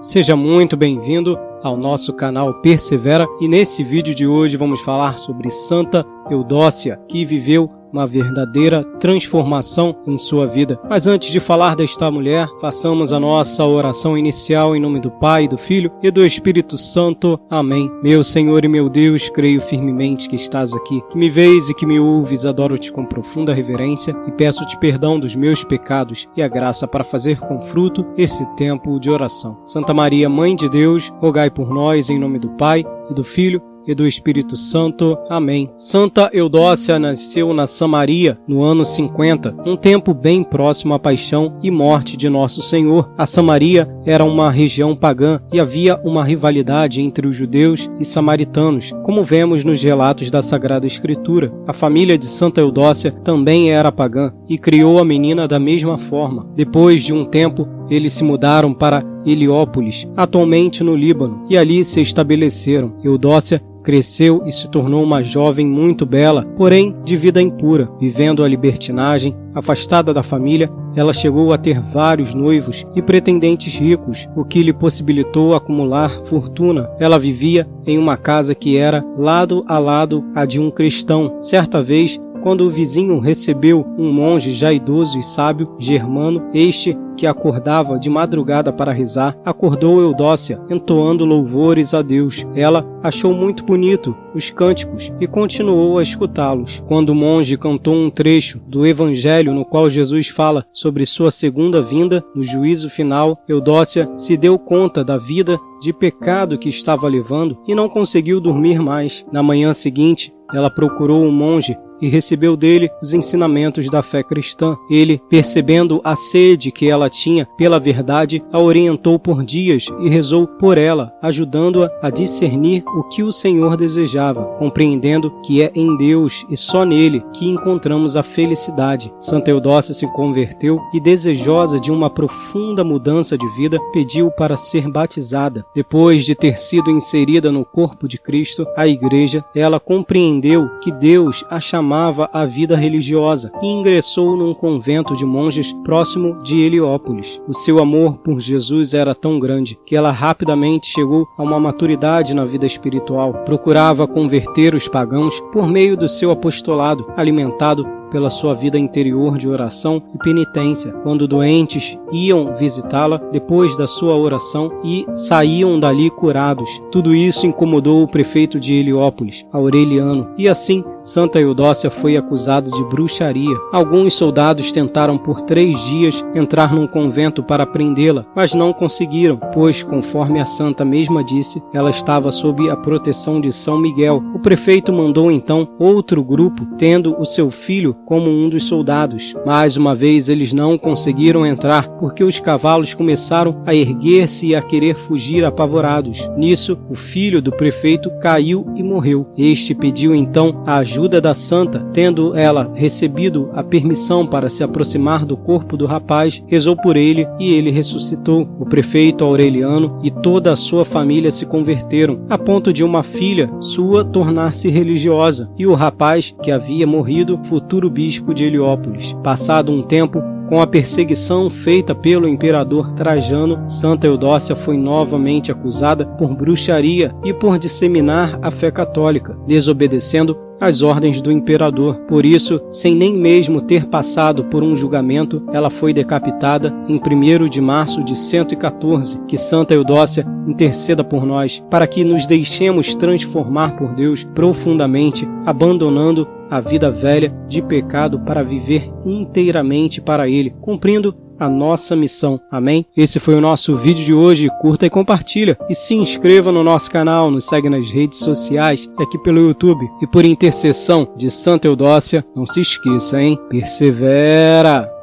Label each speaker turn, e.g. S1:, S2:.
S1: Seja muito bem-vindo ao nosso canal Persevera e nesse vídeo de hoje vamos falar sobre Santa Eudócia, que viveu uma verdadeira transformação em sua vida. Mas antes de falar desta mulher, façamos a nossa oração inicial em nome do Pai, do Filho e do Espírito Santo. Amém. Meu Senhor e meu Deus, creio firmemente que estás aqui, que me vês e que me ouves, adoro-te com profunda reverência e peço-te perdão dos meus pecados e a graça para fazer com fruto esse tempo de oração. Santa Maria, Mãe de Deus, rogai por nós em nome do Pai e do Filho e do Espírito Santo. Amém. Santa Eudócia nasceu na Samaria no ano 50, um tempo bem próximo à paixão e morte de Nosso Senhor. A Samaria era uma região pagã e havia uma rivalidade entre os judeus e samaritanos, como vemos nos relatos da Sagrada Escritura. A família de Santa Eudócia também era pagã e criou a menina da mesma forma. Depois de um tempo, eles se mudaram para Heliópolis, atualmente no Líbano, e ali se estabeleceram. Eudócia cresceu e se tornou uma jovem muito bela, porém de vida impura, vivendo a libertinagem, afastada da família, ela chegou a ter vários noivos e pretendentes ricos, o que lhe possibilitou acumular fortuna. Ela vivia em uma casa que era lado a lado a de um cristão. Certa vez, quando o vizinho recebeu um monge já idoso e sábio, germano, este que acordava de madrugada para rezar, acordou Eudócia, entoando louvores a Deus. Ela achou muito bonito os cânticos e continuou a escutá-los. Quando o monge cantou um trecho do Evangelho no qual Jesus fala sobre sua segunda vinda no juízo final, Eudócia se deu conta da vida de pecado que estava levando e não conseguiu dormir mais. Na manhã seguinte, ela procurou o monge e recebeu dele os ensinamentos da fé cristã. Ele, percebendo a sede que ela tinha pela verdade, a orientou por dias e rezou por ela, ajudando-a a discernir o que o Senhor desejava, compreendendo que é em Deus e só nele que encontramos a felicidade. Santa Eudócia se converteu e, desejosa de uma profunda mudança de vida, pediu para ser batizada. Depois de ter sido inserida no corpo de Cristo, a Igreja, ela compreendeu que Deus a chamava amava a vida religiosa e ingressou num convento de monges próximo de Heliópolis. O seu amor por Jesus era tão grande que ela rapidamente chegou a uma maturidade na vida espiritual. Procurava converter os pagãos por meio do seu apostolado, alimentado pela sua vida interior de oração e penitência, quando doentes iam visitá-la depois da sua oração e saíam dali curados. Tudo isso incomodou o prefeito de Heliópolis, Aureliano, e assim Santa Eudócia foi acusada de bruxaria. Alguns soldados tentaram por três dias entrar num convento para prendê-la, mas não conseguiram, pois, conforme a santa mesma disse, ela estava sob a proteção de São Miguel. O prefeito mandou então outro grupo, tendo o seu filho como um dos soldados. Mais uma vez eles não conseguiram entrar porque os cavalos começaram a erguer-se e a querer fugir apavorados. Nisso, o filho do prefeito caiu e morreu. Este pediu então a ajuda da santa, tendo ela recebido a permissão para se aproximar do corpo do rapaz, rezou por ele e ele ressuscitou. O prefeito Aureliano e toda a sua família se converteram, a ponto de uma filha sua tornar-se religiosa e o rapaz que havia morrido, futuro bispo de Heliópolis. Passado um tempo, com a perseguição feita pelo imperador Trajano, Santa Eudócia foi novamente acusada por bruxaria e por disseminar a fé católica, desobedecendo as ordens do imperador. Por isso, sem nem mesmo ter passado por um julgamento, ela foi decapitada em 1 de março de 114. Que Santa Eudócia interceda por nós, para que nos deixemos transformar por Deus profundamente, abandonando a vida velha de pecado para viver inteiramente para Ele, cumprindo a nossa missão. Amém? Esse foi o nosso vídeo de hoje. Curta e compartilha. E se inscreva no nosso canal, nos segue nas redes sociais, aqui pelo YouTube. E por intercessão de Santa Eudócia, não se esqueça, hein? Persevera!